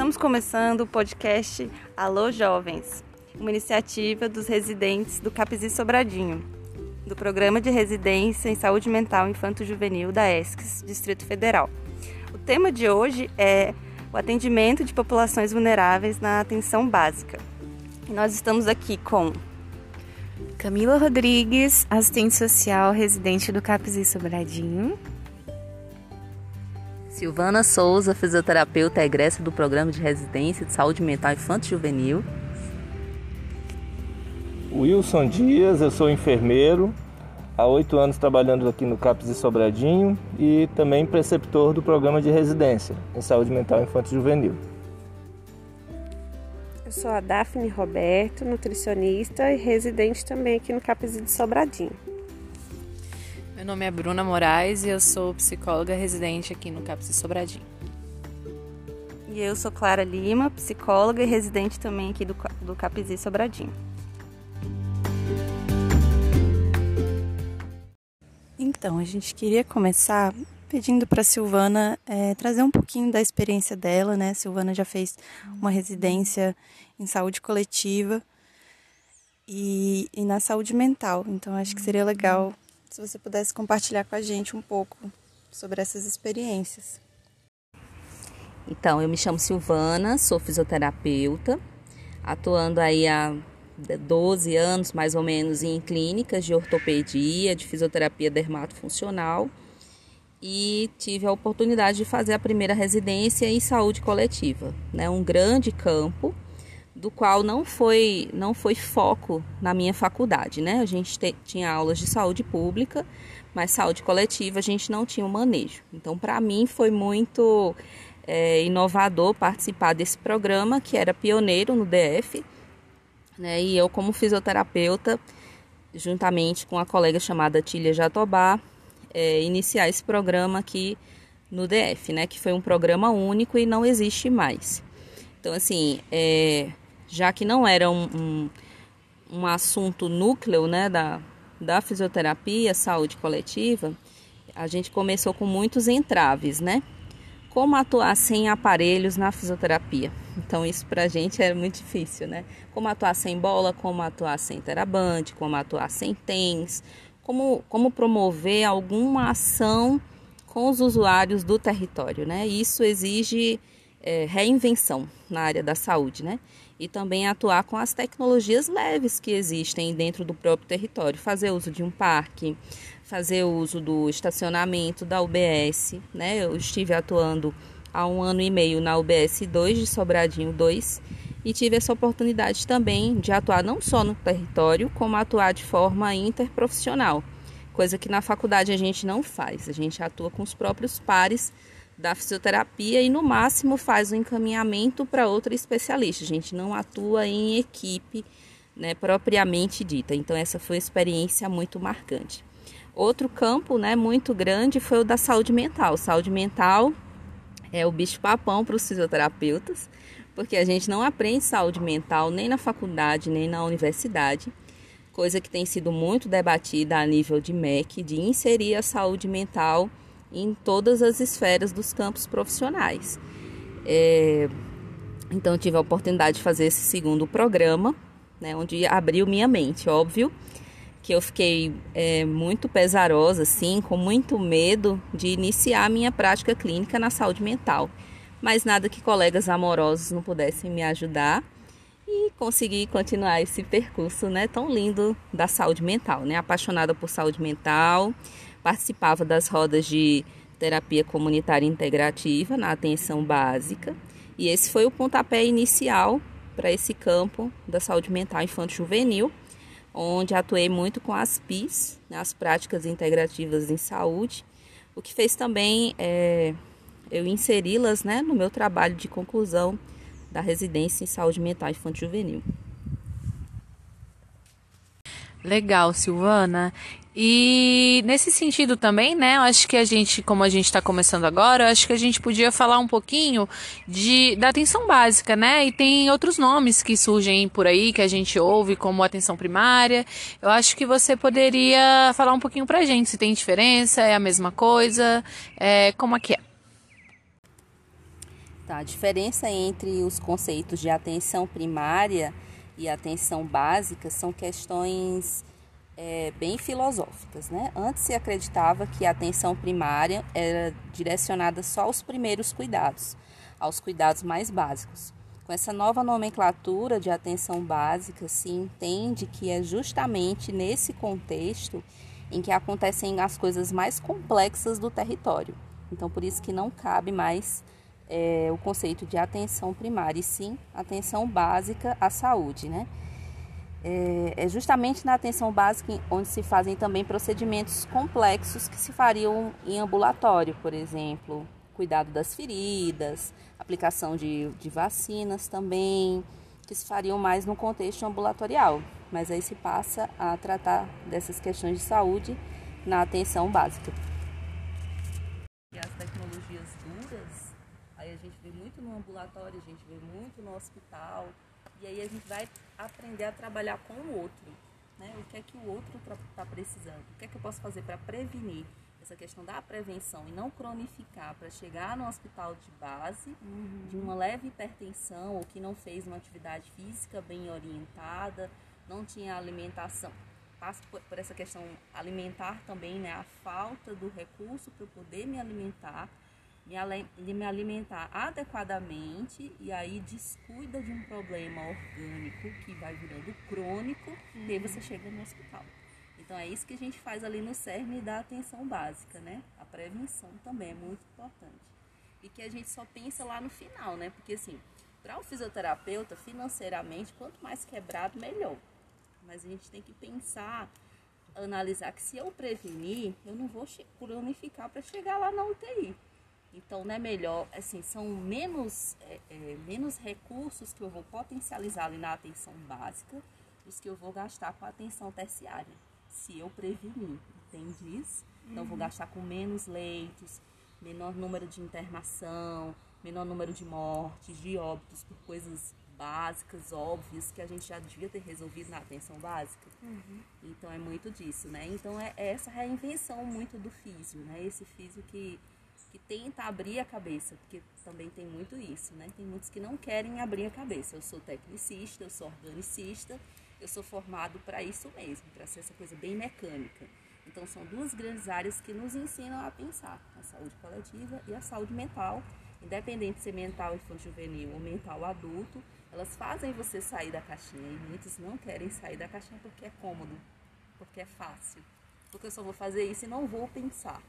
Estamos começando o podcast Alô Jovens, uma iniciativa dos residentes do Capizi Sobradinho, do Programa de Residência em Saúde Mental Infanto-Juvenil da ESCS, Distrito Federal. O tema de hoje é o atendimento de populações vulneráveis na atenção básica. E nós estamos aqui com Camila Rodrigues, assistente social residente do Capizi Sobradinho. Silvana Souza, fisioterapeuta egressa do Programa de Residência de Saúde Mental Infanto Juvenil. Wilson Dias, eu sou enfermeiro, há oito anos trabalhando aqui no CAPS de Sobradinho e também preceptor do Programa de Residência em Saúde Mental Infanto Juvenil. Eu sou a Daphne Roberto, nutricionista e residente também aqui no CAPS de Sobradinho. Meu nome é Bruna Moraes e eu sou psicóloga residente aqui no CAPS Sobradinho. E eu sou Clara Lima, psicóloga e residente também aqui do, do CAPS Sobradinho. Então, a gente queria começar pedindo para a Silvana é, trazer um pouquinho da experiência dela, né? A Silvana já fez uma residência em saúde coletiva e, e na saúde mental. Então, acho que seria legal se você pudesse compartilhar com a gente um pouco sobre essas experiências. Então, eu me chamo Silvana, sou fisioterapeuta, atuando aí há 12 anos mais ou menos em clínicas de ortopedia, de fisioterapia dermatofuncional e tive a oportunidade de fazer a primeira residência em saúde coletiva, né? Um grande campo do qual não foi não foi foco na minha faculdade, né? A gente te, tinha aulas de saúde pública, mas saúde coletiva a gente não tinha o manejo. Então, para mim foi muito é, inovador participar desse programa que era pioneiro no DF, né? E eu como fisioterapeuta, juntamente com a colega chamada Tília Jatobá, é, iniciar esse programa aqui no DF, né? Que foi um programa único e não existe mais. Então, assim, é, já que não era um, um, um assunto núcleo né, da, da fisioterapia, saúde coletiva, a gente começou com muitos entraves, né? Como atuar sem aparelhos na fisioterapia? Então, isso pra gente era muito difícil, né? Como atuar sem bola, como atuar sem terabante, como atuar sem tens, como, como promover alguma ação com os usuários do território, né? Isso exige é, reinvenção na área da saúde, né? E também atuar com as tecnologias leves que existem dentro do próprio território, fazer uso de um parque, fazer uso do estacionamento da UBS, né? Eu estive atuando há um ano e meio na UBS 2 de Sobradinho 2 e tive essa oportunidade também de atuar não só no território, como atuar de forma interprofissional, coisa que na faculdade a gente não faz. A gente atua com os próprios pares da fisioterapia e no máximo faz o um encaminhamento para outro especialista. A gente não atua em equipe, né, propriamente dita. Então essa foi uma experiência muito marcante. Outro campo, né, muito grande foi o da saúde mental. Saúde mental é o bicho papão para os fisioterapeutas, porque a gente não aprende saúde mental nem na faculdade, nem na universidade. Coisa que tem sido muito debatida a nível de MEC, de inserir a saúde mental em todas as esferas dos campos profissionais. É, então, tive a oportunidade de fazer esse segundo programa, né, onde abriu minha mente, óbvio que eu fiquei é, muito pesarosa, assim, com muito medo de iniciar minha prática clínica na saúde mental. Mas nada que colegas amorosos não pudessem me ajudar e consegui continuar esse percurso, né, tão lindo da saúde mental, né, apaixonada por saúde mental, participava das rodas de terapia comunitária integrativa na atenção básica. E esse foi o pontapé inicial para esse campo da saúde mental infanto-juvenil, onde atuei muito com as PIS, né, as práticas integrativas em saúde, o que fez também é, eu inseri-las né, no meu trabalho de conclusão da residência em saúde mental infanto-juvenil. Legal, Silvana. E nesse sentido também, né? Eu acho que a gente, como a gente está começando agora, acho que a gente podia falar um pouquinho de, da atenção básica, né? E tem outros nomes que surgem por aí que a gente ouve, como atenção primária. Eu acho que você poderia falar um pouquinho pra gente se tem diferença, é a mesma coisa, é, como é que é? Tá, a diferença entre os conceitos de atenção primária e atenção básica são questões é, bem filosóficas. Né? Antes se acreditava que a atenção primária era direcionada só aos primeiros cuidados, aos cuidados mais básicos. Com essa nova nomenclatura de atenção básica, se entende que é justamente nesse contexto em que acontecem as coisas mais complexas do território. Então, por isso que não cabe mais é, o conceito de atenção primária, e sim atenção básica à saúde, né? É, é justamente na atenção básica onde se fazem também procedimentos complexos que se fariam em ambulatório, por exemplo, cuidado das feridas, aplicação de, de vacinas também, que se fariam mais no contexto ambulatorial. Mas aí se passa a tratar dessas questões de saúde na atenção básica. E as tecnologias duras, aí a gente vê muito no ambulatório, a gente vê muito no hospital, e aí a gente vai aprender a trabalhar com o outro. Né? O que é que o outro está precisando? O que é que eu posso fazer para prevenir? essa questão da prevenção e não cronificar para chegar no hospital de base uhum. de uma leve hipertensão ou que não fez uma atividade física bem orientada, não tinha alimentação. Passa por, por essa questão alimentar também, né? A falta do recurso para eu poder me alimentar, me, me alimentar adequadamente e aí descuida de um problema orgânico que vai virando crônico uhum. e aí você chega no hospital. Então é isso que a gente faz ali no CERN da atenção básica, né? A prevenção também é muito importante. E que a gente só pensa lá no final, né? Porque assim, para o fisioterapeuta, financeiramente, quanto mais quebrado, melhor. Mas a gente tem que pensar, analisar que se eu prevenir, eu não vou cronificar para chegar lá na UTI. Então, não é melhor, assim, são menos, é, é, menos recursos que eu vou potencializar ali na atenção básica dos que eu vou gastar com a atenção terciária se eu prevenir, entende isso? Então, vou uhum. gastar com menos leitos, menor número de internação, menor número de mortes, de óbitos por coisas básicas, óbvias, que a gente já devia ter resolvido na atenção básica. Uhum. Então, é muito disso, né? Então, é, é essa reinvenção muito do físio, né? Esse físio que, que tenta abrir a cabeça, porque também tem muito isso, né? Tem muitos que não querem abrir a cabeça. Eu sou tecnicista, eu sou organicista, eu sou formado para isso mesmo, para ser essa coisa bem mecânica. Então são duas grandes áreas que nos ensinam a pensar, a saúde coletiva e a saúde mental, independente de ser mental infantil juvenil ou mental adulto, elas fazem você sair da caixinha e muitos não querem sair da caixinha porque é cômodo, porque é fácil, porque eu só vou fazer isso e não vou pensar.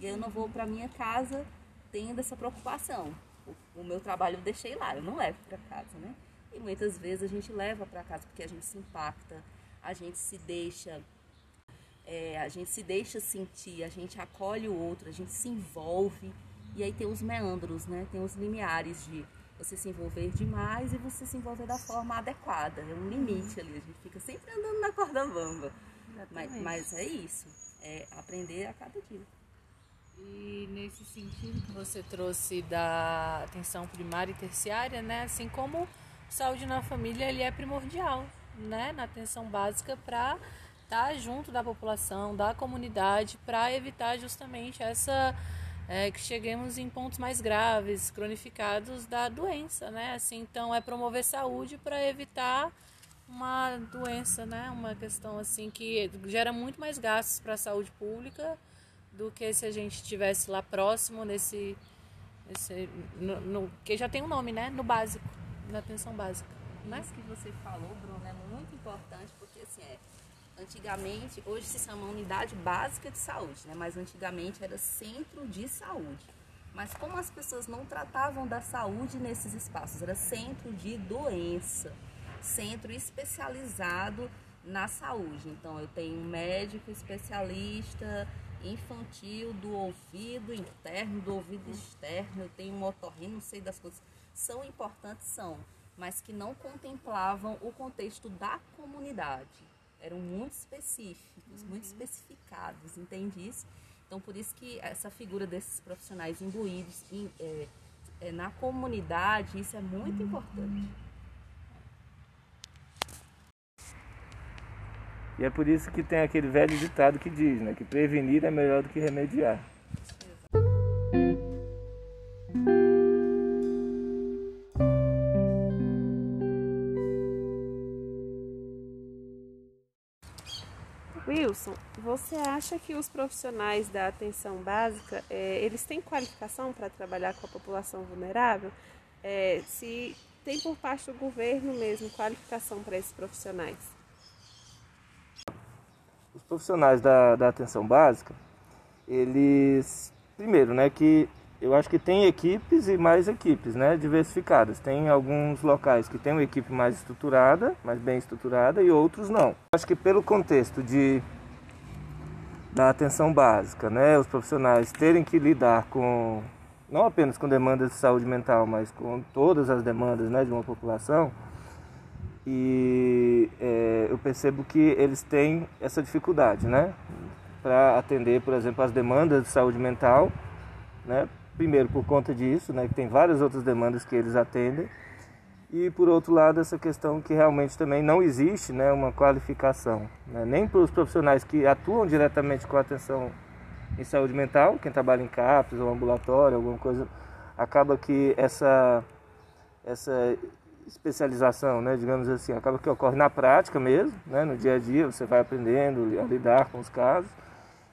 E aí eu não vou para minha casa tendo essa preocupação. O, o meu trabalho eu deixei lá, eu não levo para casa, né? E muitas vezes a gente leva para casa porque a gente se impacta, a gente se deixa, é, a gente se deixa sentir, a gente acolhe o outro, a gente se envolve. E aí tem os meandros, né? Tem os limiares de você se envolver demais e você se envolver da forma adequada. É um limite ali, a gente fica sempre andando na corda bamba. Mas, mas é isso, é aprender a cada dia. E nesse sentido que você trouxe da atenção primária e terciária, né? Assim como saúde na família ele é primordial, né, na atenção básica para estar tá junto da população, da comunidade, para evitar justamente essa é, que cheguemos em pontos mais graves, cronificados da doença, né? Assim, então é promover saúde para evitar uma doença, né? Uma questão assim que gera muito mais gastos para a saúde pública do que se a gente estivesse lá próximo nesse, nesse no, no, que já tem um nome, né? No básico na atenção básica. Né? Isso que você falou, Bruno, é muito importante porque assim é. Antigamente, hoje se chama unidade básica de saúde, né? Mas antigamente era centro de saúde. Mas como as pessoas não tratavam da saúde nesses espaços, era centro de doença, centro especializado na saúde. Então eu tenho um médico especialista infantil do ouvido interno, do ouvido externo, eu tenho um otorrino, não sei das coisas são importantes, são, mas que não contemplavam o contexto da comunidade. Eram muito específicos, uhum. muito especificados, entende isso? Então, por isso que essa figura desses profissionais imbuídos em, é, é, na comunidade, isso é muito uhum. importante. E é por isso que tem aquele velho ditado que diz, né, que prevenir é melhor do que remediar. Wilson, você acha que os profissionais da atenção básica, é, eles têm qualificação para trabalhar com a população vulnerável? É, se tem por parte do governo mesmo qualificação para esses profissionais? Profissionais da, da atenção básica, eles, primeiro, né, que eu acho que tem equipes e mais equipes, né, diversificadas. Tem alguns locais que tem uma equipe mais estruturada, mais bem estruturada, e outros não. Acho que pelo contexto de da atenção básica, né, os profissionais terem que lidar com não apenas com demandas de saúde mental, mas com todas as demandas, né, de uma população. E é, eu percebo que eles têm essa dificuldade, né, para atender, por exemplo, as demandas de saúde mental, né, primeiro por conta disso, né, que tem várias outras demandas que eles atendem, e por outro lado essa questão que realmente também não existe né, uma qualificação, né, nem para os profissionais que atuam diretamente com a atenção em saúde mental, quem trabalha em CAPS ou ambulatório, alguma coisa, acaba que essa, essa especialização, né, digamos assim, acaba que ocorre na prática mesmo, né, no dia a dia, você vai aprendendo a lidar com os casos.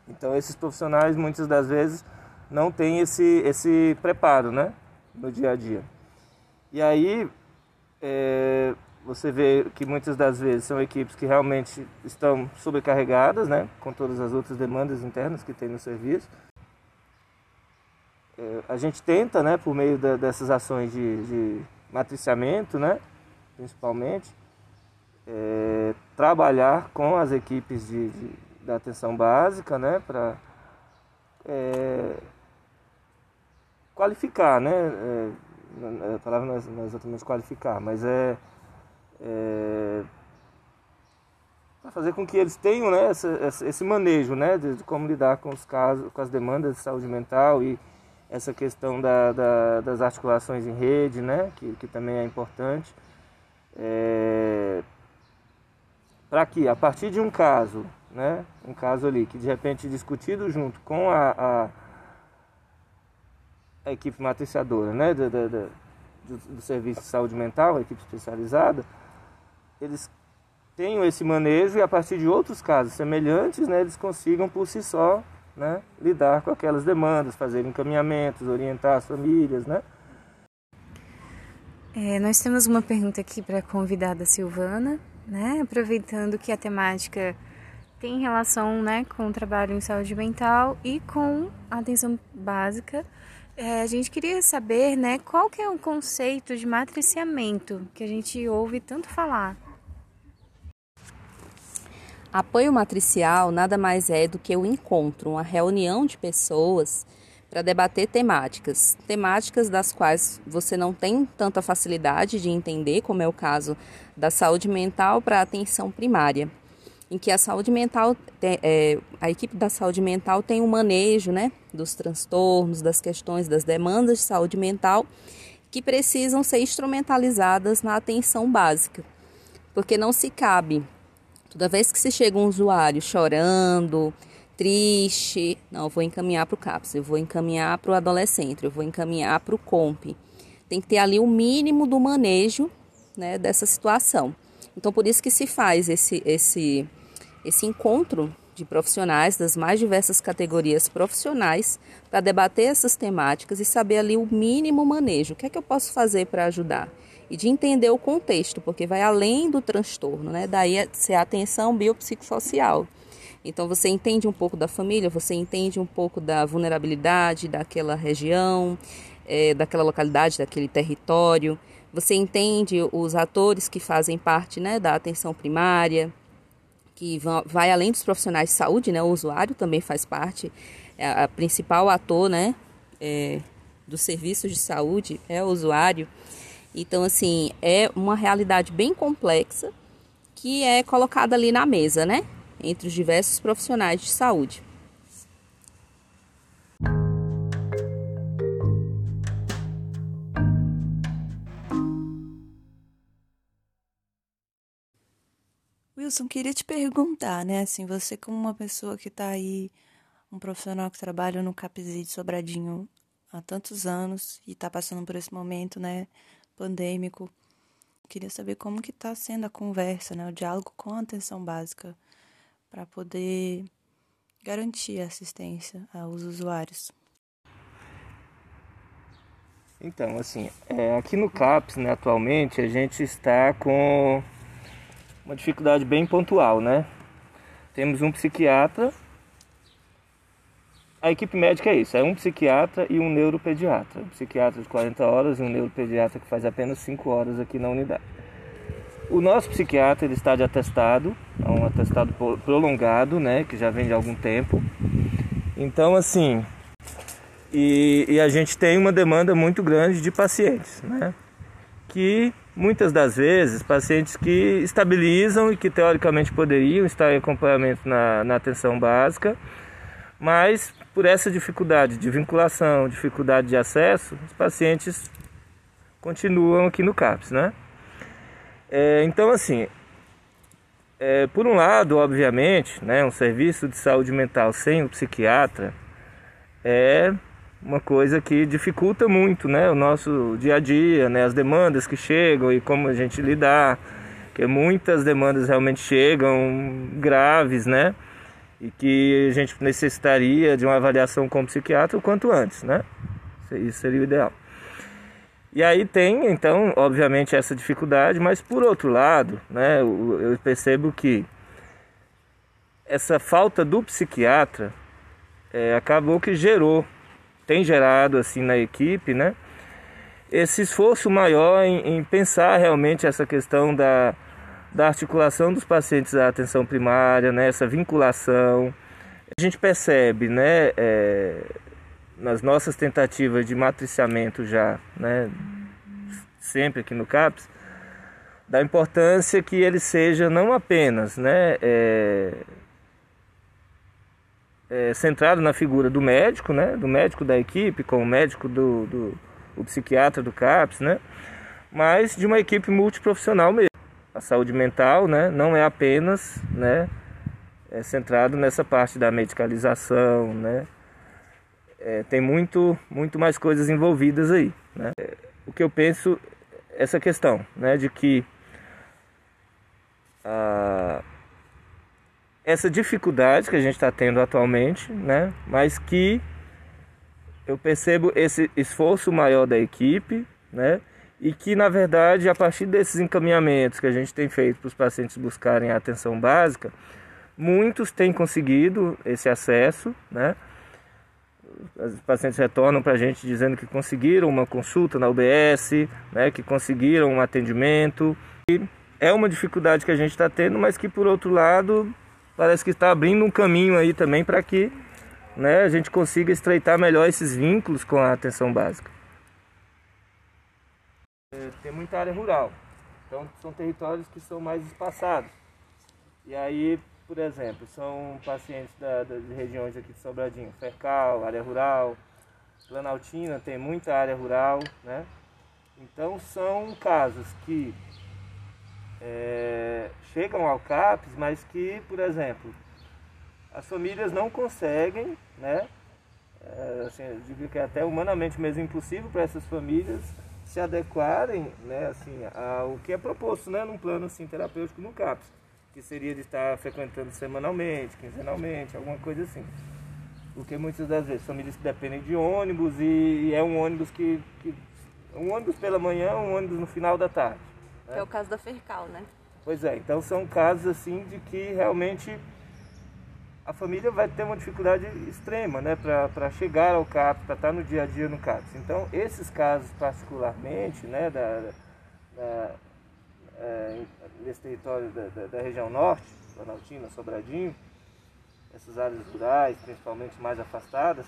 Então esses profissionais muitas das vezes não tem esse, esse preparo né, no dia a dia. E aí é, você vê que muitas das vezes são equipes que realmente estão sobrecarregadas, né, com todas as outras demandas internas que tem no serviço. É, a gente tenta, né, por meio da, dessas ações de, de matriciamento, né, principalmente, é, trabalhar com as equipes de, de da atenção básica, né, para é, qualificar, né? É, a palavra não é, não é exatamente qualificar, mas é, é para fazer com que eles tenham né, essa, esse manejo né, de, de, como lidar com os casos, com as demandas de saúde mental e essa questão da, da, das articulações em rede, né, que, que também é importante. É, para que a partir de um caso, né, um caso ali que de repente discutido junto com a, a a equipe matriciadora né, do, do, Serviço de Saúde Mental, a equipe especializada, eles tenham esse manejo e a partir de outros casos semelhantes, né, eles consigam por si só né, lidar com aquelas demandas, fazer encaminhamentos, orientar as famílias, né? É, nós temos uma pergunta aqui para a convidada Silvana, né? Aproveitando que a temática tem relação né, com o trabalho em saúde mental e com a atenção básica. É, a gente queria saber, né, qual que é o conceito de matriciamento que a gente ouve tanto falar. Apoio matricial nada mais é do que o encontro, uma reunião de pessoas para debater temáticas, temáticas das quais você não tem tanta facilidade de entender, como é o caso da saúde mental para a atenção primária em que a saúde mental, é, a equipe da saúde mental tem um manejo né, dos transtornos, das questões, das demandas de saúde mental que precisam ser instrumentalizadas na atenção básica, porque não se cabe. Toda vez que se chega um usuário chorando, triste, não, eu vou encaminhar para o CAPS, eu vou encaminhar para o adolescente, eu vou encaminhar para o COMP. Tem que ter ali o mínimo do manejo né, dessa situação. Então, por isso que se faz esse, esse esse encontro de profissionais das mais diversas categorias profissionais para debater essas temáticas e saber ali o mínimo manejo. O que é que eu posso fazer para ajudar? E de entender o contexto, porque vai além do transtorno, né? Daí ser a atenção biopsicossocial. Então você entende um pouco da família, você entende um pouco da vulnerabilidade daquela região, é, daquela localidade, daquele território. Você entende os atores que fazem parte né, da atenção primária, que vai além dos profissionais de saúde, né? O usuário também faz parte, é a principal ator, né? É, dos serviços de saúde é o usuário. Então, assim, é uma realidade bem complexa que é colocada ali na mesa, né? Entre os diversos profissionais de saúde. Wilson, queria te perguntar, né? Assim, você como uma pessoa que está aí, um profissional que trabalha no CAPSI de Sobradinho há tantos anos e está passando por esse momento, né, pandêmico, queria saber como que está sendo a conversa, né, o diálogo com a atenção básica para poder garantir a assistência aos usuários. Então, assim, é, aqui no CAPS, né, atualmente, a gente está com uma dificuldade bem pontual, né? Temos um psiquiatra. A equipe médica é isso, é um psiquiatra e um neuropediatra. Um psiquiatra de 40 horas e um neuropediatra que faz apenas 5 horas aqui na unidade. O nosso psiquiatra ele está de atestado, é um atestado prolongado, né, que já vem de algum tempo. Então, assim, e, e, a gente tem uma demanda muito grande de pacientes, né? Que muitas das vezes, pacientes que estabilizam e que teoricamente poderiam estar em acompanhamento na, na atenção básica, mas por essa dificuldade de vinculação, dificuldade de acesso, os pacientes continuam aqui no CAPS, né? É, então, assim, é, por um lado, obviamente, né, um serviço de saúde mental sem o psiquiatra é uma coisa que dificulta muito né, o nosso dia a dia, né, as demandas que chegam e como a gente lidar, que muitas demandas realmente chegam graves, né, e que a gente necessitaria de uma avaliação com o psiquiatra o quanto antes, né, isso seria o ideal. E aí tem, então, obviamente, essa dificuldade, mas por outro lado, né, eu percebo que essa falta do psiquiatra é, acabou que gerou tem gerado assim na equipe, né? Esse esforço maior em, em pensar realmente essa questão da, da articulação dos pacientes à atenção primária, né? Essa vinculação. A gente percebe, né? É, nas nossas tentativas de matriciamento já, né? Sempre aqui no CAPS, da importância que ele seja não apenas, né? É, é, centrado na figura do médico, né, do médico da equipe, com o médico do, do o psiquiatra do CAPS, né, mas de uma equipe multiprofissional mesmo. A saúde mental, né, não é apenas, né, é centrado nessa parte da medicalização, né, é, tem muito, muito mais coisas envolvidas aí, né. O que eu penso essa questão, né, de que a essa dificuldade que a gente está tendo atualmente, né? Mas que eu percebo esse esforço maior da equipe, né? E que na verdade, a partir desses encaminhamentos que a gente tem feito para os pacientes buscarem a atenção básica, muitos têm conseguido esse acesso, né? Os pacientes retornam para a gente dizendo que conseguiram uma consulta na UBS, né? Que conseguiram um atendimento. E é uma dificuldade que a gente está tendo, mas que por outro lado parece que está abrindo um caminho aí também para que né, a gente consiga estreitar melhor esses vínculos com a atenção básica. É, tem muita área rural, então são territórios que são mais espaçados. E aí, por exemplo, são pacientes da, das regiões aqui de Sobradinho, Fercal, área rural, Planaltina tem muita área rural, né? Então são casos que é, chegam ao CAPES, mas que, por exemplo, as famílias não conseguem, né? É, assim, eu digo que é até humanamente mesmo impossível para essas famílias se adequarem, né, assim, ao que é proposto, né, num plano assim terapêutico no CAPS, que seria de estar frequentando semanalmente, quinzenalmente, alguma coisa assim. Porque muitas das vezes famílias dependem de ônibus e, e é um ônibus que, que um ônibus pela manhã, um ônibus no final da tarde. Né? Que é o caso da Fercal, né? Pois é, então são casos assim de que realmente a família vai ter uma dificuldade extrema né, para chegar ao CAPS, para estar no dia a dia no CAPS. Então, esses casos particularmente, né, da, da é, nesse território da, da, da, região norte, Planaltina, Sobradinho, essas áreas rurais, principalmente mais afastadas,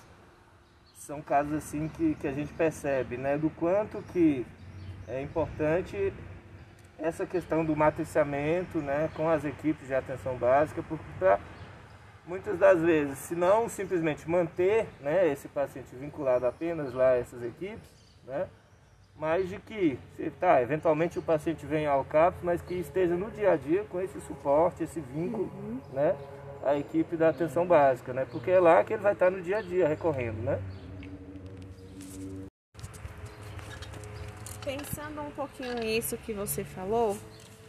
são casos assim que, que a gente percebe né, do quanto que é importante essa questão do matriciamento né, com as equipes de atenção básica, porque para muitas das vezes, se não simplesmente manter né, esse paciente vinculado apenas lá a essas equipes, né, mas de que, tá, eventualmente o paciente venha ao CAPS, mas que esteja no dia a dia com esse suporte, esse vínculo, uhum. né, à equipe da atenção básica, né, porque é lá que ele vai estar no dia a dia recorrendo, né. Pensando um pouquinho nisso que você falou,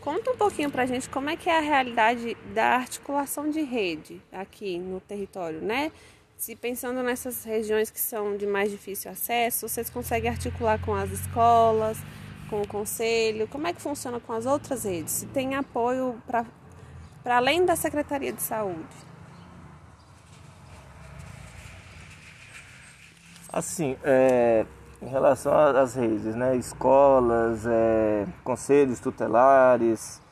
Conta um pouquinho para a gente como é que é a realidade da articulação de rede aqui no território, né? Se pensando nessas regiões que são de mais difícil acesso, vocês conseguem articular com as escolas, com o conselho? Como é que funciona com as outras redes? Se tem apoio para além da Secretaria de Saúde? Assim, é, em relação às redes, né? Escolas, é, conselhos tutelares,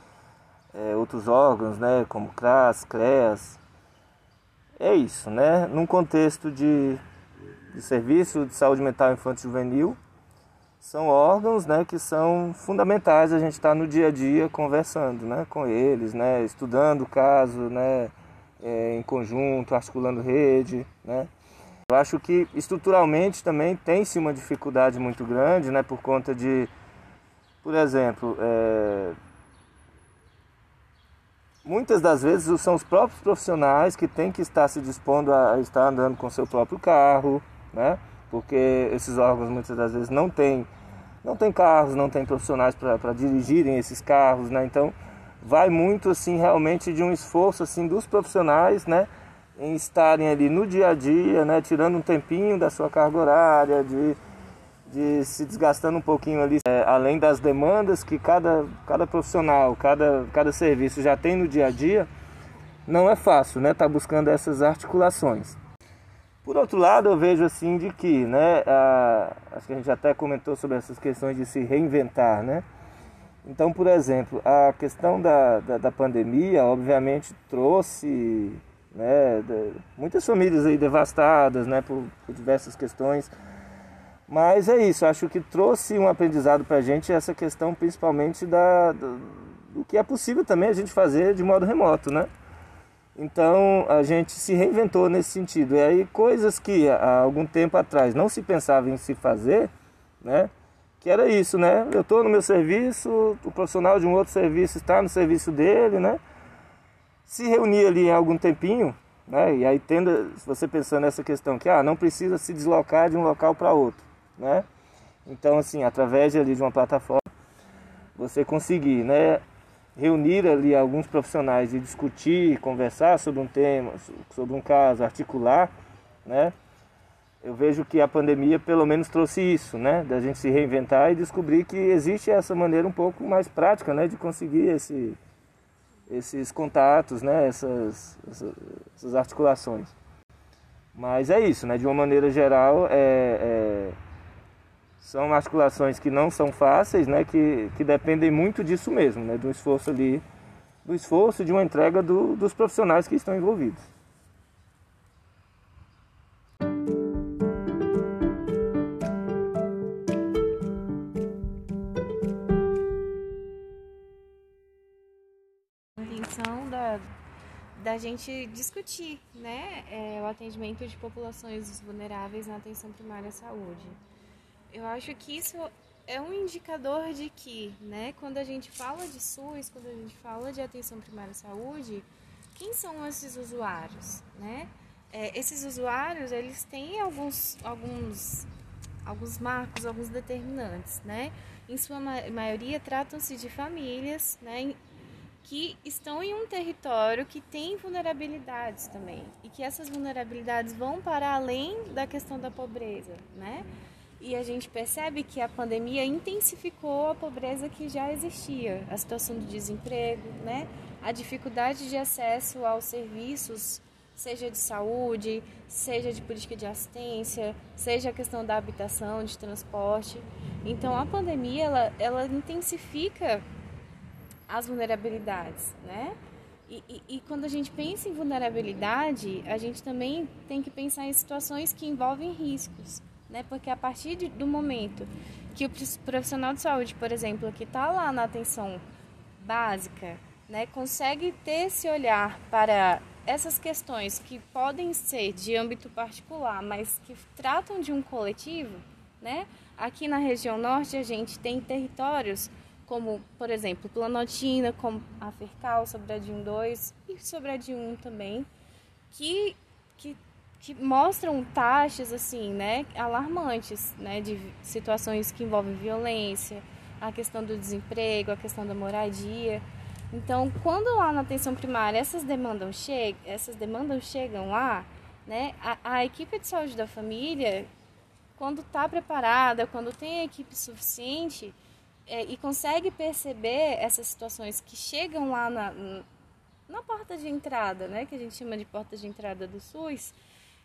é, outros órgãos, né? Como CRAS, CREAS. É isso, né? Num contexto de, de serviço de saúde mental infantil juvenil, são órgãos né, que são fundamentais a gente estar tá no dia a dia conversando né, com eles, né, estudando o caso né, é, em conjunto, articulando rede. Né. Eu acho que estruturalmente também tem-se uma dificuldade muito grande, né, por conta de, por exemplo, é, muitas das vezes são os próprios profissionais que têm que estar se dispondo a estar andando com seu próprio carro, né, porque esses órgãos muitas das vezes não têm não tem carros, não tem profissionais para dirigirem esses carros, né, então vai muito assim realmente de um esforço assim dos profissionais, né, em estarem ali no dia a dia, né, tirando um tempinho da sua carga horária, de, de se desgastando um pouquinho ali, é, além das demandas que cada, cada profissional, cada, cada serviço já tem no dia a dia, não é fácil, né, estar tá buscando essas articulações. Por outro lado, eu vejo assim de que, né, a, acho que a gente até comentou sobre essas questões de se reinventar, né? Então, por exemplo, a questão da, da, da pandemia, obviamente, trouxe né? Muitas famílias aí devastadas, né? Por, por diversas questões. Mas é isso, acho que trouxe um aprendizado para a gente essa questão principalmente da, do, do, que é possível também a gente fazer de modo remoto, né? Então a gente se reinventou nesse sentido. E aí coisas que há algum tempo atrás não se pensava em se fazer, né? Que era isso, né? Eu estou no meu serviço, o profissional de um outro serviço está no serviço dele, né? Se reunir ali em algum tempinho, né? E aí tendo, você pensando nessa questão que ah, não precisa se deslocar de um local para outro, né? Então assim, através ali de uma plataforma, você conseguir, né, reunir ali alguns profissionais e discutir, conversar sobre um tema, sobre um caso, articular, né? Eu vejo que a pandemia pelo menos trouxe isso, né, da gente se reinventar e descobrir que existe essa maneira um pouco mais prática, né, de conseguir esse esses contatos, né, essas, essas articulações. Mas é isso, né, de uma maneira geral, é, é, são articulações que não são fáceis, né, que, que dependem muito disso mesmo, né, do esforço ali, do esforço de uma entrega do, dos profissionais que estão envolvidos. Da gente discutir né, é, o atendimento de populações vulneráveis na atenção primária à saúde. Eu acho que isso é um indicador de que, né, quando a gente fala de SUS, quando a gente fala de atenção primária à saúde, quem são esses usuários, né? É, esses usuários, eles têm alguns, alguns, alguns marcos, alguns determinantes, né? Em sua maioria, tratam-se de famílias, né, que estão em um território que tem vulnerabilidades também e que essas vulnerabilidades vão para além da questão da pobreza, né? E a gente percebe que a pandemia intensificou a pobreza que já existia, a situação do desemprego, né? A dificuldade de acesso aos serviços, seja de saúde, seja de política de assistência, seja a questão da habitação, de transporte. Então a pandemia ela, ela intensifica as vulnerabilidades, né? E, e, e, quando a gente pensa em vulnerabilidade, a gente também tem que pensar em situações que envolvem riscos, né? Porque a partir de, do momento que o profissional de saúde, por exemplo, que está lá na atenção básica, né, consegue ter esse olhar para essas questões que podem ser de âmbito particular, mas que tratam de um coletivo, né? Aqui na região norte a gente tem territórios como, por exemplo, Planaltina, como a Fercal, Sobradinho 2 e Sobradinho 1 também, que, que, que mostram taxas assim, né, alarmantes, né, de situações que envolvem violência, a questão do desemprego, a questão da moradia. Então, quando lá na atenção primária essas demandas, che essas demandas chegam lá, né, a, a equipe de saúde da família, quando está preparada, quando tem a equipe suficiente é, e consegue perceber essas situações que chegam lá na, na porta de entrada, né, que a gente chama de porta de entrada do SUS,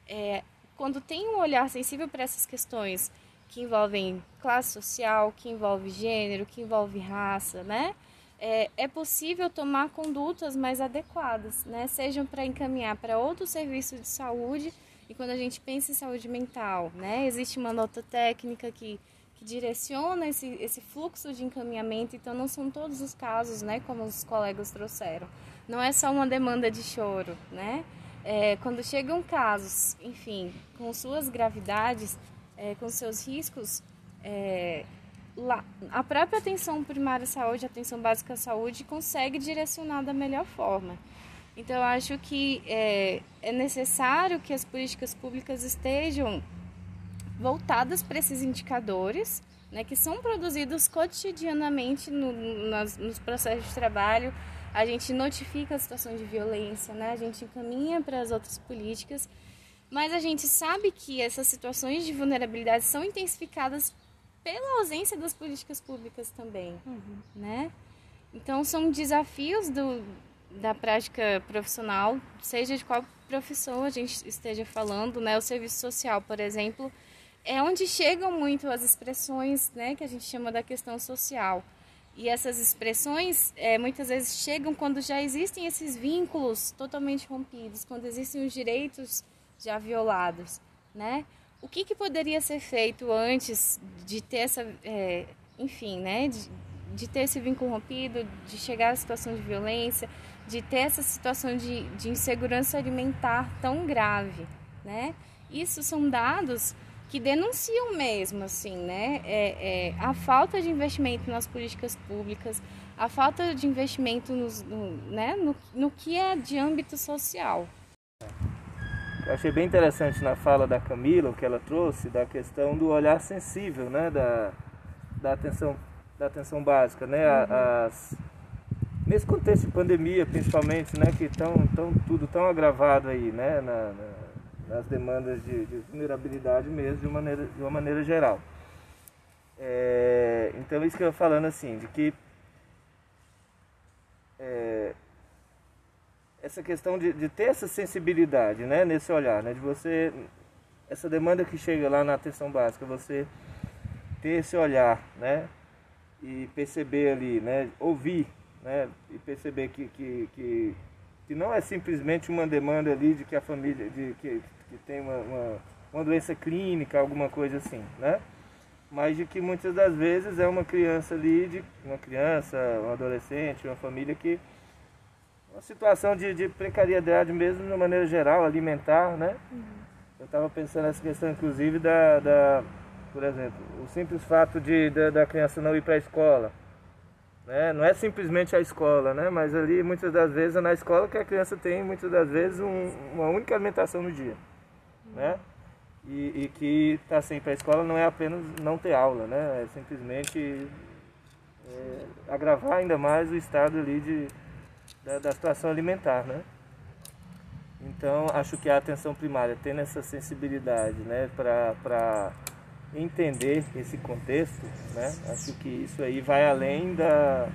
é, quando tem um olhar sensível para essas questões que envolvem classe social, que envolve gênero, que envolve raça, né? É, é possível tomar condutas mais adequadas, né? Sejam para encaminhar para outro serviço de saúde e quando a gente pensa em saúde mental, né? Existe uma nota técnica que, que direciona esse, esse fluxo de encaminhamento, então não são todos os casos, né? Como os colegas trouxeram. Não é só uma demanda de choro, né? É, quando chegam casos, enfim, com suas gravidades, é, com seus riscos, é, lá, a própria atenção primária à saúde, a atenção básica à saúde, consegue direcionar da melhor forma. Então, acho que é, é necessário que as políticas públicas estejam voltadas para esses indicadores, né, que são produzidos cotidianamente no, nas, nos processos de trabalho, a gente notifica a situação de violência, né? A gente encaminha para as outras políticas, mas a gente sabe que essas situações de vulnerabilidade são intensificadas pela ausência das políticas públicas também, uhum. né? Então são desafios do, da prática profissional, seja de qual profissão a gente esteja falando, né? O serviço social, por exemplo, é onde chegam muito as expressões, né, que a gente chama da questão social. E essas expressões é, muitas vezes chegam quando já existem esses vínculos totalmente rompidos, quando existem os direitos já violados, né? O que, que poderia ser feito antes de ter essa, é, enfim, né? De, de, ter esse vínculo rompido, de chegar à situação de violência, de ter essa situação de, de insegurança alimentar tão grave, né? Isso são dados que denunciam mesmo, assim, né? É, é, a falta de investimento nas políticas públicas, a falta de investimento nos, no, né? no, no que é de âmbito social. Eu achei bem interessante na fala da Camila, o que ela trouxe, da questão do olhar sensível, né? Da, da, atenção, da atenção básica, né? Uhum. As, nesse contexto de pandemia, principalmente, né? Que estão tão, tudo tão agravado aí, né? Na, na, nas demandas de, de, vulnerabilidade mesmo, de, maneira, de uma maneira geral. É, então, isso que eu falando assim, de que é, essa questão de, de, ter essa sensibilidade, né, nesse olhar, né, de você, essa demanda que chega lá na atenção básica, você ter esse olhar, né, e perceber ali, né, ouvir, né, e perceber que, que, que, que não é simplesmente uma demanda ali de que a família, de que que tem uma, uma, uma doença clínica, alguma coisa assim, né? Mas de que muitas das vezes é uma criança ali, de, uma criança, um adolescente, uma família que uma situação de, de precariedade mesmo de uma maneira geral, alimentar, né? Uhum. Eu estava pensando nessa questão, inclusive, da, da, por exemplo, o simples fato de, da, da criança não ir para a escola. Né? Não é simplesmente a escola, né? mas ali muitas das vezes é na escola que a criança tem muitas das vezes um, uma única alimentação no dia né? E, e que está sem para a escola não é apenas não ter aula, né? É simplesmente é, agravar ainda mais o estado ali de, da, da situação alimentar, né? Então, acho que a atenção primária, tendo essa sensibilidade né, para entender esse contexto, né, acho que isso aí vai além da,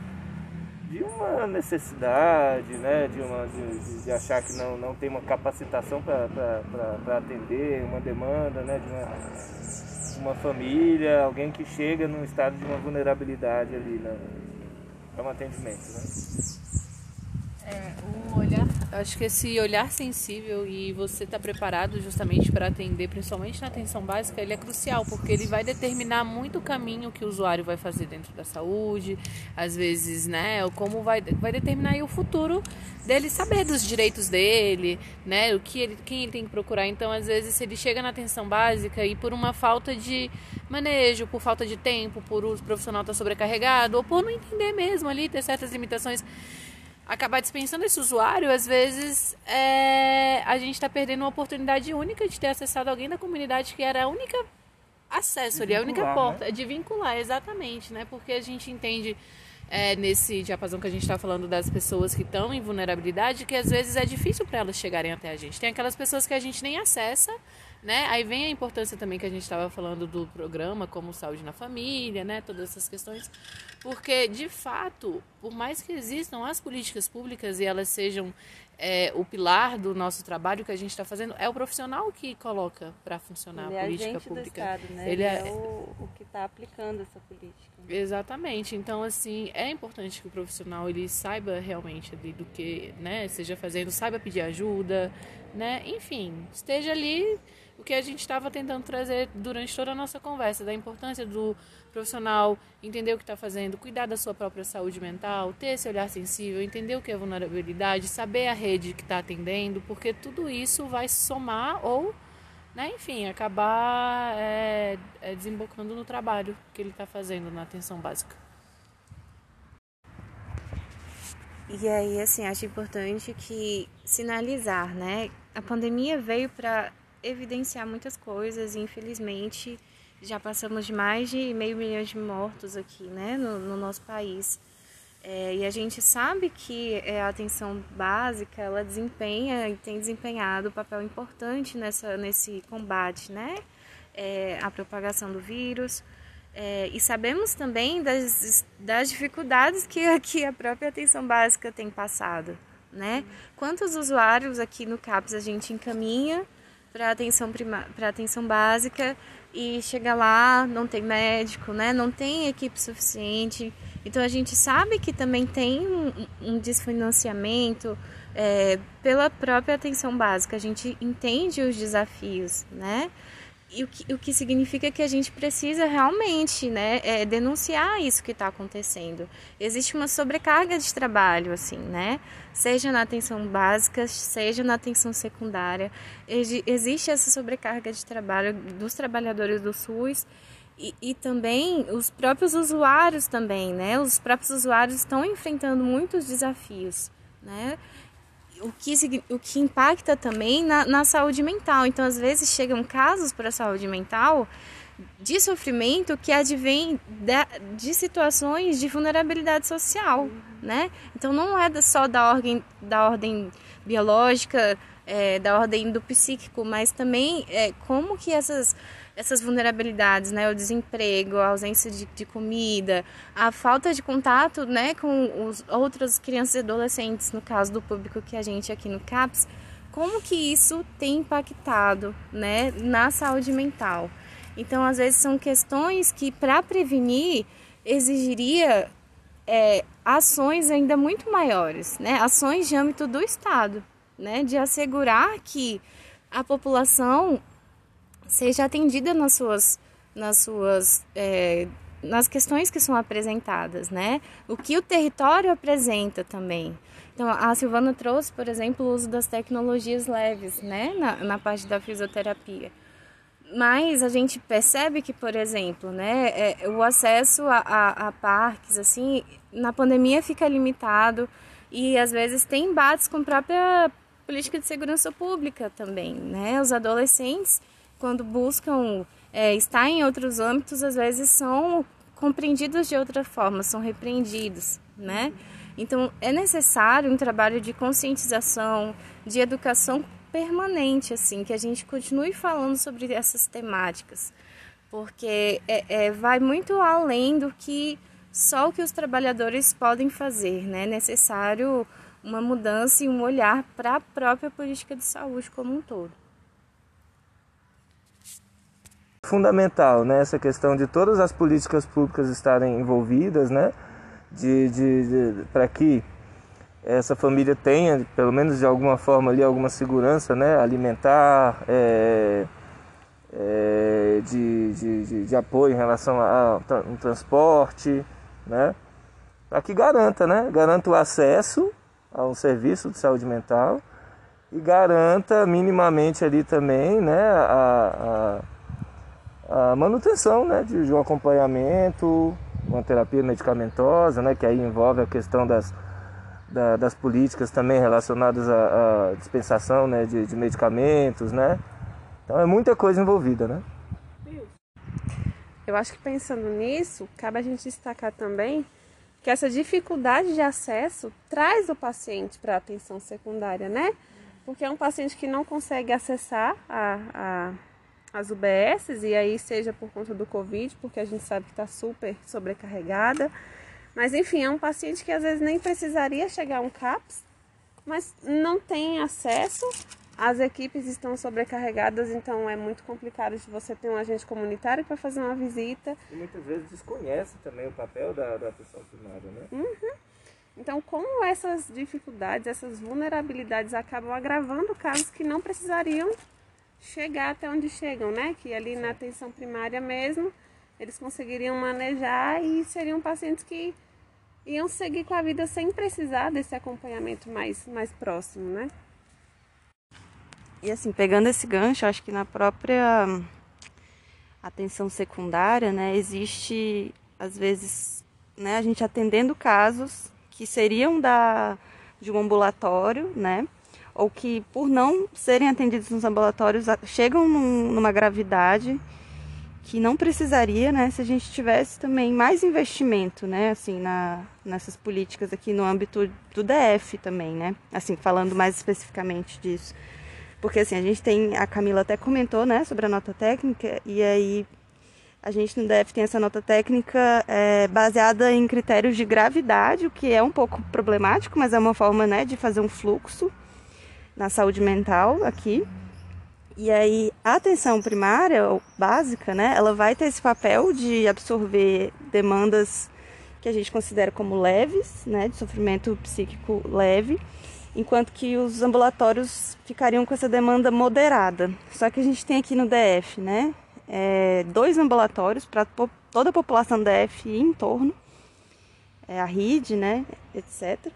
de uma necessidade, né, de, uma, de, de achar que não, não tem uma capacitação para atender uma demanda né, de uma, uma família, alguém que chega num estado de uma vulnerabilidade ali né, para um atendimento. Né? É, um olhar, acho que esse olhar sensível e você estar tá preparado justamente para atender, principalmente na atenção básica, ele é crucial, porque ele vai determinar muito o caminho que o usuário vai fazer dentro da saúde, às vezes, né, como vai, vai determinar o futuro dele saber dos direitos dele, né, o que ele, quem ele tem que procurar. Então, às vezes, se ele chega na atenção básica e por uma falta de manejo, por falta de tempo, por o profissional estar tá sobrecarregado, ou por não entender mesmo ali, ter certas limitações, acabar dispensando esse usuário, às vezes é, a gente está perdendo uma oportunidade única de ter acessado alguém da comunidade que era a única acesso ali, a única porta. né? De vincular, exatamente, né? Porque a gente entende é, nesse diapasão que a gente está falando das pessoas que estão em vulnerabilidade, que às vezes é difícil para elas chegarem até a gente. Tem aquelas pessoas que a gente nem acessa, né? Aí vem a importância também que a gente estava falando do programa, como saúde na família, né? Todas essas questões. Porque, de fato, por mais que existam as políticas públicas e elas sejam é, o pilar do nosso trabalho que a gente está fazendo, é o profissional que coloca para funcionar Ele a é política agente pública. do Estado, né? Ele Ele, é- é, o, o que está aplicando essa política. Exatamente. Então, assim, é importante que o profissional ele saiba realmente ali do que, né, esteja fazendo, saiba pedir ajuda, né? Enfim, esteja ali o que a gente estava tentando trazer durante toda a nossa conversa, da importância do profissional entender o que está fazendo, cuidar da sua própria saúde mental, ter esse olhar sensível, entender o que é vulnerabilidade, saber a rede que está atendendo, porque tudo isso vai somar ou né, enfim, acabar é, é, desembocando no trabalho que ele está fazendo na atenção básica. E aí, assim, acho importante que sinalizar, né? A pandemia veio para evidenciar muitas coisas e, infelizmente, já passamos de mais de meio milhão de mortos aqui, né, no, no nosso país. É, e a gente sabe que é, a atenção básica, ela desempenha e tem desempenhado um papel importante nessa, nesse combate, né, é, à propagação do vírus. É, e sabemos também das, das dificuldades que, que a própria atenção básica tem passado, né? Quantos usuários aqui no CAPS a gente encaminha para atenção para atenção básica e chega lá não tem médico, né? Não tem equipe suficiente. Então a gente sabe que também tem um, um desfinanciamento é, pela própria atenção básica. A gente entende os desafios, né? E o que, o que significa que a gente precisa realmente né, é, denunciar isso que está acontecendo. Existe uma sobrecarga de trabalho, assim, né? Seja na atenção básica, seja na atenção secundária. Exi- Existe essa sobrecarga de trabalho dos trabalhadores do SUS e, e também os próprios usuários também, né? Os próprios usuários estão enfrentando muitos desafios, né? O que, o que impacta também na, na saúde mental. Então, às vezes, chegam casos para a saúde mental de sofrimento que advém da, de situações de vulnerabilidade social, né? Então, não é só da ordem, da ordem biológica, é, da ordem do psíquico, mas também é, como que essas essas vulnerabilidades, né, o desemprego, a ausência de, de comida, a falta de contato, né, com os outras crianças e adolescentes, no caso do público que a gente aqui no CAPS, como que isso tem impactado, né, na saúde mental. Então, às vezes são questões que para prevenir exigiria é, ações ainda muito maiores, né, ações de âmbito do Estado, né, de assegurar que a população seja atendida nas suas, nas suas, é, nas questões que são apresentadas, né? O que o território apresenta também. Então, a Silvana trouxe, por exemplo, o uso das tecnologias leves, né? Na, na parte da fisioterapia. Mas a gente percebe que, por exemplo, né, é, o acesso a, a, a parques, assim, na pandemia fica limitado e às vezes tem embates com a própria política de segurança pública também, né? Os adolescentes quando buscam é, estar em outros âmbitos, às vezes são compreendidos de outra forma, são repreendidos, né? Então, é necessário um trabalho de conscientização, de educação permanente, assim, que a gente continue falando sobre essas temáticas, porque é, é, vai muito além do que só o que os trabalhadores podem fazer, né? É necessário uma mudança e um olhar para a própria política de saúde como um todo. Fundamental, né? Essa questão de todas as políticas públicas estarem envolvidas, né? De, de, de para que essa família tenha, pelo menos de alguma forma ali, alguma segurança, né? Alimentar, é, é, de, de, de, apoio em relação tra- um transporte, né? Para que garanta, né? Garanta o acesso a um serviço de saúde mental e garanta minimamente ali também, né? a, a a manutenção né, de, um acompanhamento, uma terapia medicamentosa, né, que aí envolve a questão das, da- das políticas também relacionadas à, à dispensação né, de, de medicamentos. Né? Então é muita coisa envolvida. Né? eu acho que pensando nisso, cabe a gente destacar também que essa dificuldade de acesso traz o paciente para a atenção secundária, né? Porque é um paciente que não consegue acessar a, a, as UBSs, e aí seja por conta do Covid, porque a gente sabe que está super sobrecarregada. Mas enfim, é um paciente que às vezes nem precisaria chegar a um CAPS, mas não tem acesso as equipes estão sobrecarregadas, então é muito complicado de você ter um agente comunitário para fazer uma visita. E muitas vezes desconhece também o papel da, da atenção primária, né? Uhum. Então, como essas dificuldades, essas vulnerabilidades acabam agravando casos que não precisariam chegar até onde chegam, né? Que ali na atenção primária mesmo, eles conseguiriam manejar e seriam pacientes que iam seguir com a vida sem precisar desse acompanhamento mais, mais próximo, né? E assim, pegando esse gancho, acho que na própria atenção secundária, né, existe às vezes, né, a gente atendendo casos que seriam da de um ambulatório, né, ou que por não serem atendidos nos ambulatórios chegam num, numa gravidade que não precisaria, né, se a gente tivesse também mais investimento, né, assim, na, nessas políticas aqui no âmbito do DF também, né, assim, falando mais especificamente disso. Porque assim, a gente tem, a Camila até comentou, né, sobre a nota técnica, e aí a gente no DF tem essa nota técnica é, baseada em critérios de gravidade, o que é um pouco problemático, mas é uma forma, né, de fazer um fluxo na saúde mental aqui. E aí, a atenção primária, básica, né, ela vai ter esse papel de absorver demandas que a gente considera como leves, né, de sofrimento psíquico leve, enquanto que os ambulatórios ficariam com essa demanda moderada. Só que a gente tem aqui no DF, né, é, dois ambulatórios para toda a população do DF e em torno, é, a RID, né, etc.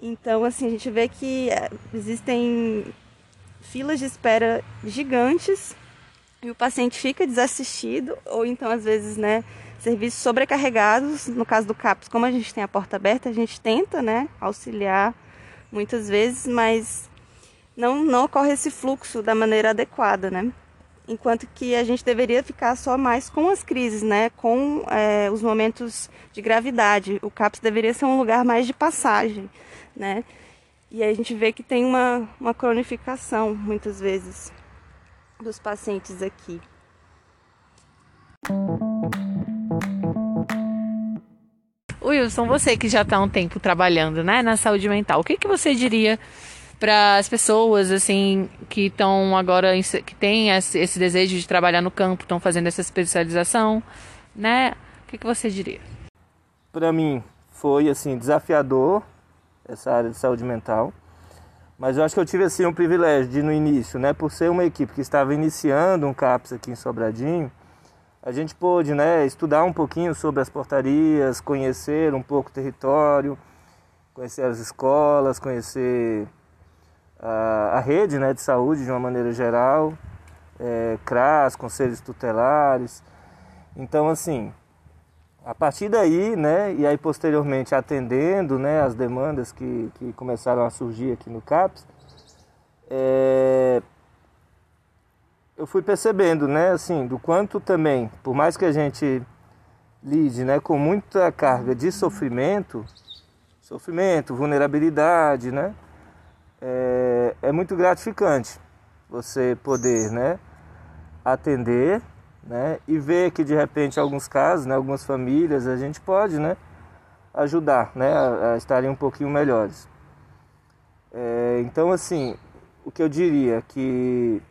Então, assim, a gente vê que é, existem filas de espera gigantes e o paciente fica desassistido ou então às vezes, né, serviços sobrecarregados. No caso do CAPS, como a gente tem a porta aberta, a gente tenta, né, auxiliar muitas vezes, mas não, não ocorre esse fluxo da maneira adequada, né? Enquanto que a gente deveria ficar só mais com as crises, né? Com é, os momentos de gravidade. O CAPS deveria ser um lugar mais de passagem, né? E aí a gente vê que tem uma, uma cronificação, muitas vezes, dos pacientes aqui. Wilson, você que já está há um tempo trabalhando né, na saúde mental, o que, que você diria para as pessoas assim que estão agora que têm esse, desejo de trabalhar no campo, estão fazendo essa especialização, né? O que, que você diria? Para mim foi assim desafiador essa área de saúde mental, mas eu acho que eu tive assim um privilégio de no início, né, por ser uma equipe que estava iniciando um CAPS aqui em Sobradinho, a gente pôde né, estudar um pouquinho sobre as portarias, conhecer um pouco o território, conhecer as escolas, conhecer a, a rede né, de saúde de uma maneira geral, é, CRAS, conselhos tutelares. Então, assim, a partir daí, né, e aí posteriormente atendendo né, as demandas que, que começaram a surgir aqui no CAPS, é, eu fui percebendo, né, assim, do quanto também, por mais que a gente lide, né, com muita carga de sofrimento, sofrimento, vulnerabilidade, né, é, é muito gratificante você poder, né, atender, né, e ver que de repente, alguns casos, né, algumas famílias, a gente pode, né, ajudar, né, a, a estarem um pouquinho melhores. É, então, assim, o que eu diria que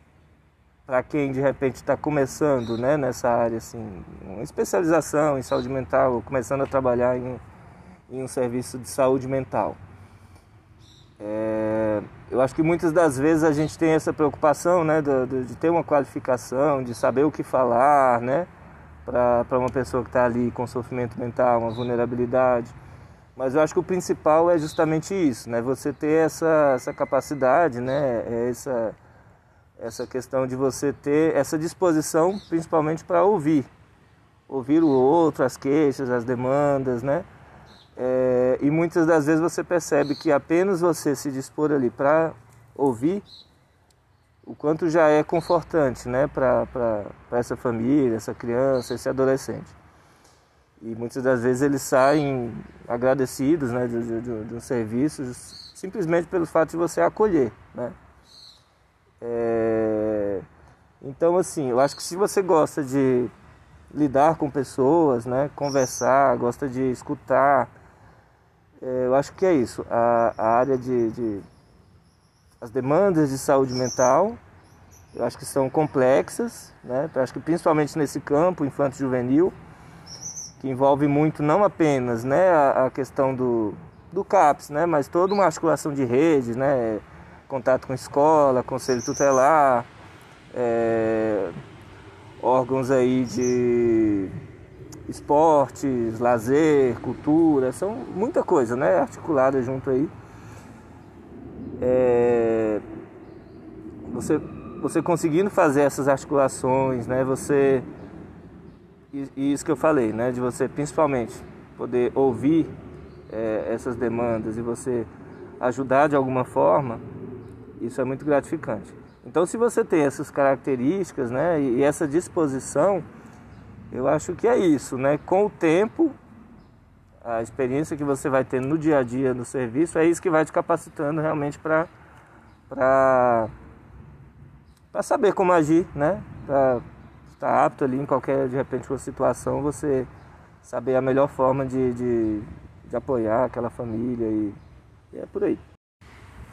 para quem de repente está começando né, nessa área, assim, uma especialização em saúde mental, ou começando a trabalhar em, em um serviço de saúde mental. É, eu acho que muitas das vezes a gente tem essa preocupação né, de, de, ter uma qualificação, de saber o que falar, né, para uma pessoa que está ali com sofrimento mental, uma vulnerabilidade. Mas eu acho que o principal é justamente isso, né, você ter essa, essa capacidade, né, essa essa questão de você ter essa disposição, principalmente para ouvir, ouvir o outro, as queixas, as demandas, né? É, e muitas das vezes você percebe que apenas você se dispor ali para ouvir o quanto já é confortante né, para essa família, essa criança, esse adolescente. E muitas das vezes eles saem agradecidos né, de, de, de um serviço simplesmente pelo fato de você acolher. Né? É... Então, assim, eu acho que se você gosta de lidar com pessoas, né, conversar, gosta de escutar, eu acho que é isso. A, a área de, de, as demandas de saúde mental, eu acho que são complexas, né? Eu acho que principalmente nesse campo infanto juvenil, que envolve muito não apenas, né, a, a questão do, do CAPS, né, mas toda uma articulação de redes, né, contato com escola, conselho tutelar, é, órgãos aí de esportes, lazer, cultura, são muita coisa, né, articulada junto aí. É, você, você conseguindo fazer essas articulações, né, você e, isso que eu falei, né, de você principalmente poder ouvir é, essas demandas e você ajudar de alguma forma, isso é muito gratificante. Então, se você tem essas características, né, e essa disposição, eu acho que é isso, né? Com o tempo, a experiência que você vai ter no dia a dia no serviço é isso que vai te capacitando realmente para para para saber como agir, né? Para estar apto ali em qualquer de repente uma situação, você saber a melhor forma de, de, de apoiar aquela família e, e é por aí.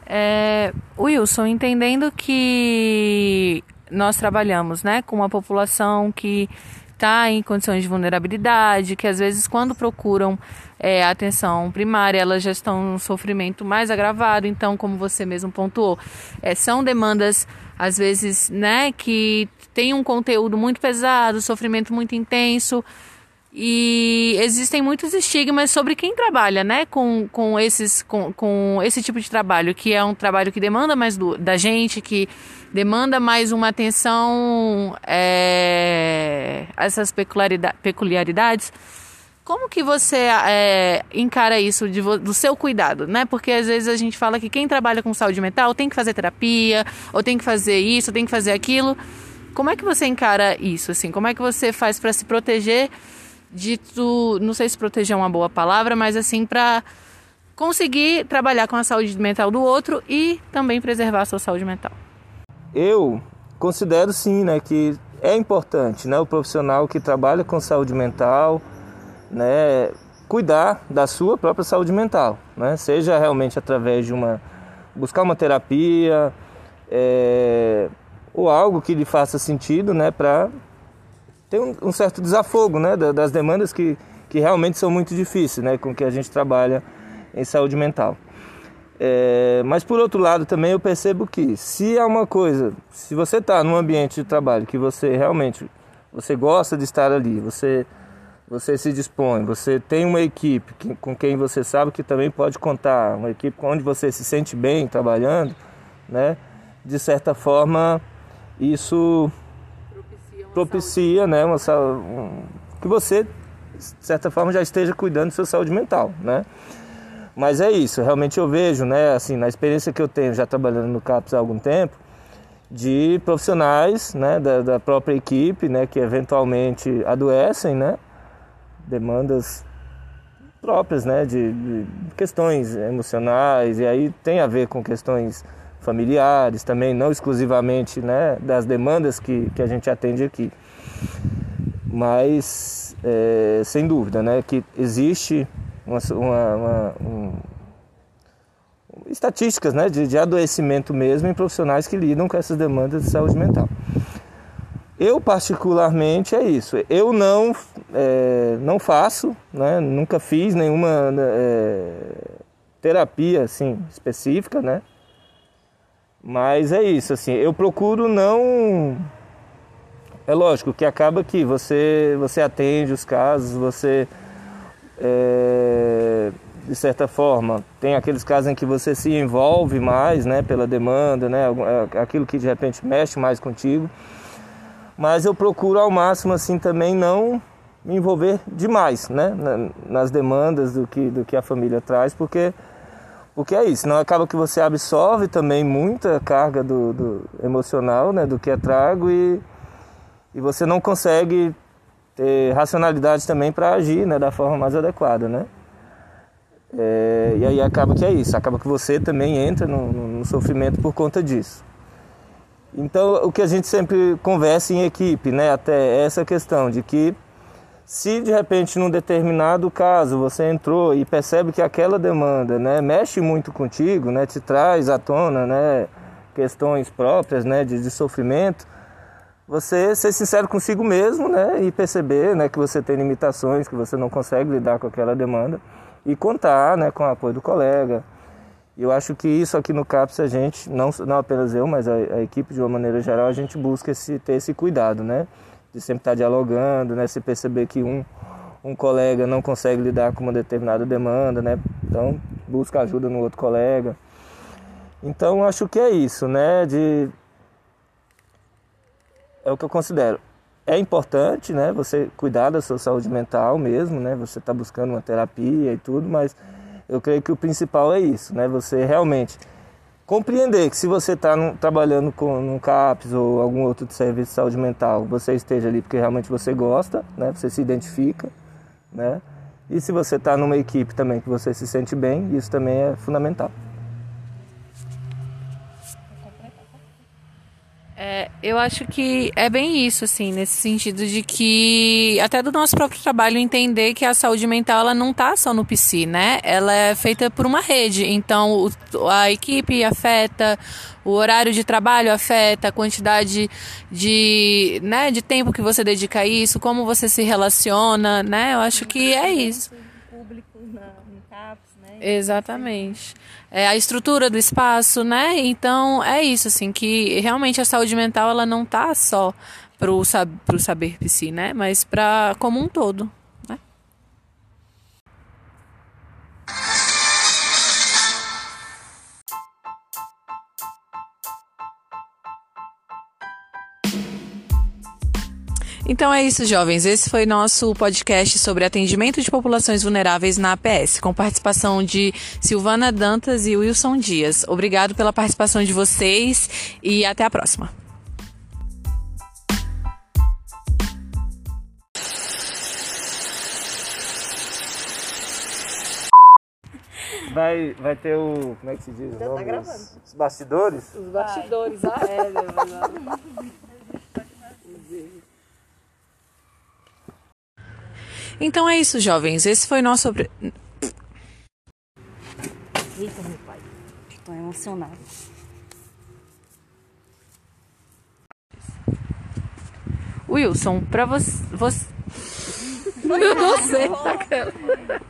É, Wilson, entendendo que nós trabalhamos né, com uma população que está em condições de vulnerabilidade, que às vezes quando procuram é, atenção primária, elas já estão num sofrimento mais agravado, então, como você mesmo pontuou, é, são demandas às vezes né, que tem um conteúdo muito pesado, sofrimento muito intenso, e existem muitos estigmas sobre quem trabalha, né, com, com, esses, com, com esse tipo de trabalho, que é um trabalho que demanda mais do, da gente, que demanda mais uma atenção é, essas peculiaridades. Como que você é, encara isso de, do seu cuidado, né? Porque às vezes a gente fala que quem trabalha com saúde mental tem que fazer terapia, ou tem que fazer isso, ou tem que fazer aquilo. Como é que você encara isso, assim? Como é que você faz para se proteger dito, não sei se proteger é uma boa palavra, mas assim para conseguir trabalhar com a saúde mental do outro e também preservar a sua saúde mental. Eu considero sim, né, que é importante, né, o profissional que trabalha com saúde mental, né, cuidar da sua própria saúde mental, né, seja realmente através de uma buscar uma terapia é, ou algo que lhe faça sentido, né, para tem um, um certo desafogo né, das demandas que, que realmente são muito difíceis né, com que a gente trabalha em saúde mental. É, mas por outro lado também eu percebo que se é uma coisa, se você está num ambiente de trabalho que você realmente você gosta de estar ali, você você se dispõe, você tem uma equipe que, com quem você sabe que também pode contar, uma equipe onde você se sente bem trabalhando, né? De certa forma isso propicia né, uma, um, que você, de certa forma, já esteja cuidando da sua saúde mental, né? Mas é isso, realmente eu vejo, né, assim, na experiência que eu tenho já trabalhando no CAPS há algum tempo, de profissionais, né, da, da própria equipe, né, que eventualmente adoecem, né, demandas próprias, né, de, de questões emocionais, e aí tem a ver com questões familiares também, não exclusivamente né, das demandas que, que a gente atende aqui. Mas, é, sem dúvida, né, que existe uma, uma, uma um, estatísticas né, de, de adoecimento mesmo em profissionais que lidam com essas demandas de saúde mental. Eu particularmente é isso. Eu não é, não faço, né, nunca fiz nenhuma é, terapia assim específica, né, mas é isso, assim, eu procuro não. É lógico que acaba que você, você atende os casos, você, é, de certa forma, tem aqueles casos em que você se envolve mais né, pela demanda, né, é, aquilo que de repente mexe mais contigo. Mas eu procuro ao máximo assim também não me envolver demais né, nas demandas do que, do que a família traz, porque Porque é isso, não acaba que você absorve também muita carga do, do emocional, né, do que é trago e, e você não consegue ter racionalidade também para agir, né, da forma mais adequada, né? É, e aí acaba que é isso, acaba que você também entra no, no, sofrimento por conta disso. Então o que a gente sempre conversa em equipe, né, até essa questão de que se de repente num determinado caso você entrou e percebe que aquela demanda, né, mexe muito contigo, né, te traz à tona, né, questões próprias, né, de, de sofrimento, você ser sincero consigo mesmo, né, e perceber, né, que você tem limitações, que você não consegue lidar com aquela demanda e contar, né, com o apoio do colega. Eu acho que isso aqui no CAPS a gente, não, não apenas eu, mas a, a equipe de uma maneira geral, a gente busca esse, ter esse cuidado, né, de sempre estar dialogando, né? Se perceber que um, um colega não consegue lidar com uma determinada demanda, né? Então busca ajuda no outro colega. Então acho que é isso, né? De é o que eu considero. É importante, né? Você cuidar da sua saúde mental mesmo, né? Você está buscando uma terapia e tudo, mas eu creio que o principal é isso, né? Você realmente compreender que se você está trabalhando com um CAPS ou algum outro serviço de saúde mental, você esteja ali porque realmente você gosta, né? Você se identifica, né? E se você está numa equipe também que você se sente bem, isso também é fundamental. É, eu acho que é bem isso, assim, nesse sentido de que, até do nosso próprio trabalho, entender que a saúde mental ela não está só no PC, né? Ela é feita por uma rede. Então, a equipe afeta, o horário de trabalho afeta, a quantidade de, né, de tempo que você dedica a isso, como você se relaciona, né? Eu acho que é isso. Público na, no CAPS, né? Exatamente é, a estrutura do espaço, né? Então é isso, assim, que realmente a saúde mental ela não tá só pro, pro saber psi, né? Mas para como um todo. Né? Então é isso, jovens. Esse foi nosso podcast sobre atendimento de populações vulneráveis na APS, com participação de Silvana Dantas e Wilson Dias. Obrigado pela participação de vocês e até a próxima. Vai, vai ter o. Como é que se diz? Já tá gravando. Os bastidores? Os bastidores, ah, é, Então é isso, jovens. Esse foi nosso. Eita, meu pai. Estou emocionada. Wilson, para você. você... você tá